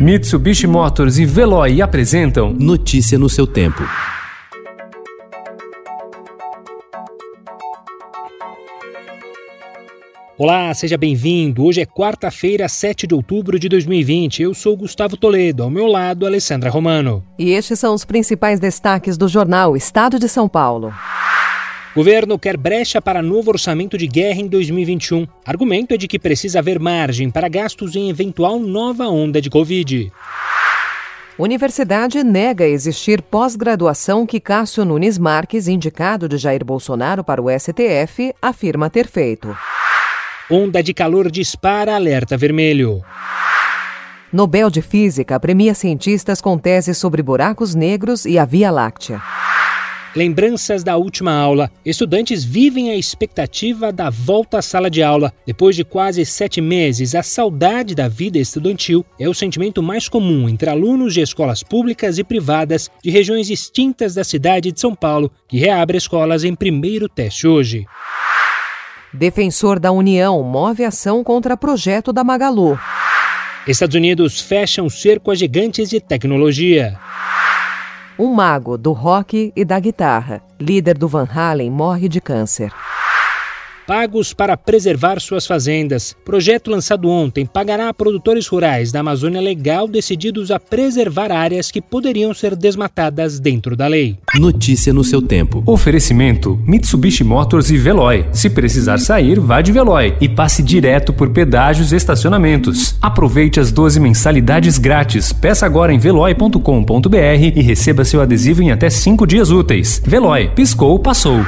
Mitsubishi Motors e Veloy apresentam Notícia no seu tempo. Olá, seja bem-vindo. Hoje é quarta-feira, 7 de outubro de 2020. Eu sou Gustavo Toledo, ao meu lado, Alessandra Romano. E estes são os principais destaques do jornal Estado de São Paulo. Governo quer brecha para novo orçamento de guerra em 2021. Argumento é de que precisa haver margem para gastos em eventual nova onda de Covid. Universidade nega existir pós-graduação que Cássio Nunes Marques, indicado de Jair Bolsonaro para o STF, afirma ter feito. Onda de calor dispara alerta vermelho. Nobel de Física premia cientistas com teses sobre buracos negros e a Via Láctea. Lembranças da última aula. Estudantes vivem a expectativa da volta à sala de aula. Depois de quase sete meses, a saudade da vida estudantil é o sentimento mais comum entre alunos de escolas públicas e privadas de regiões distintas da cidade de São Paulo, que reabre escolas em primeiro teste hoje. Defensor da União move ação contra projeto da Magalu. Estados Unidos fecham cerco a gigantes de tecnologia. Um mago do rock e da guitarra, líder do Van Halen, morre de câncer. Pagos para preservar suas fazendas. Projeto lançado ontem pagará a produtores rurais da Amazônia Legal decididos a preservar áreas que poderiam ser desmatadas dentro da lei. Notícia no seu tempo. Oferecimento: Mitsubishi Motors e Veloy. Se precisar sair, vá de Veloy e passe direto por pedágios e estacionamentos. Aproveite as 12 mensalidades grátis. Peça agora em veloy.com.br e receba seu adesivo em até 5 dias úteis. Veloy, piscou, passou.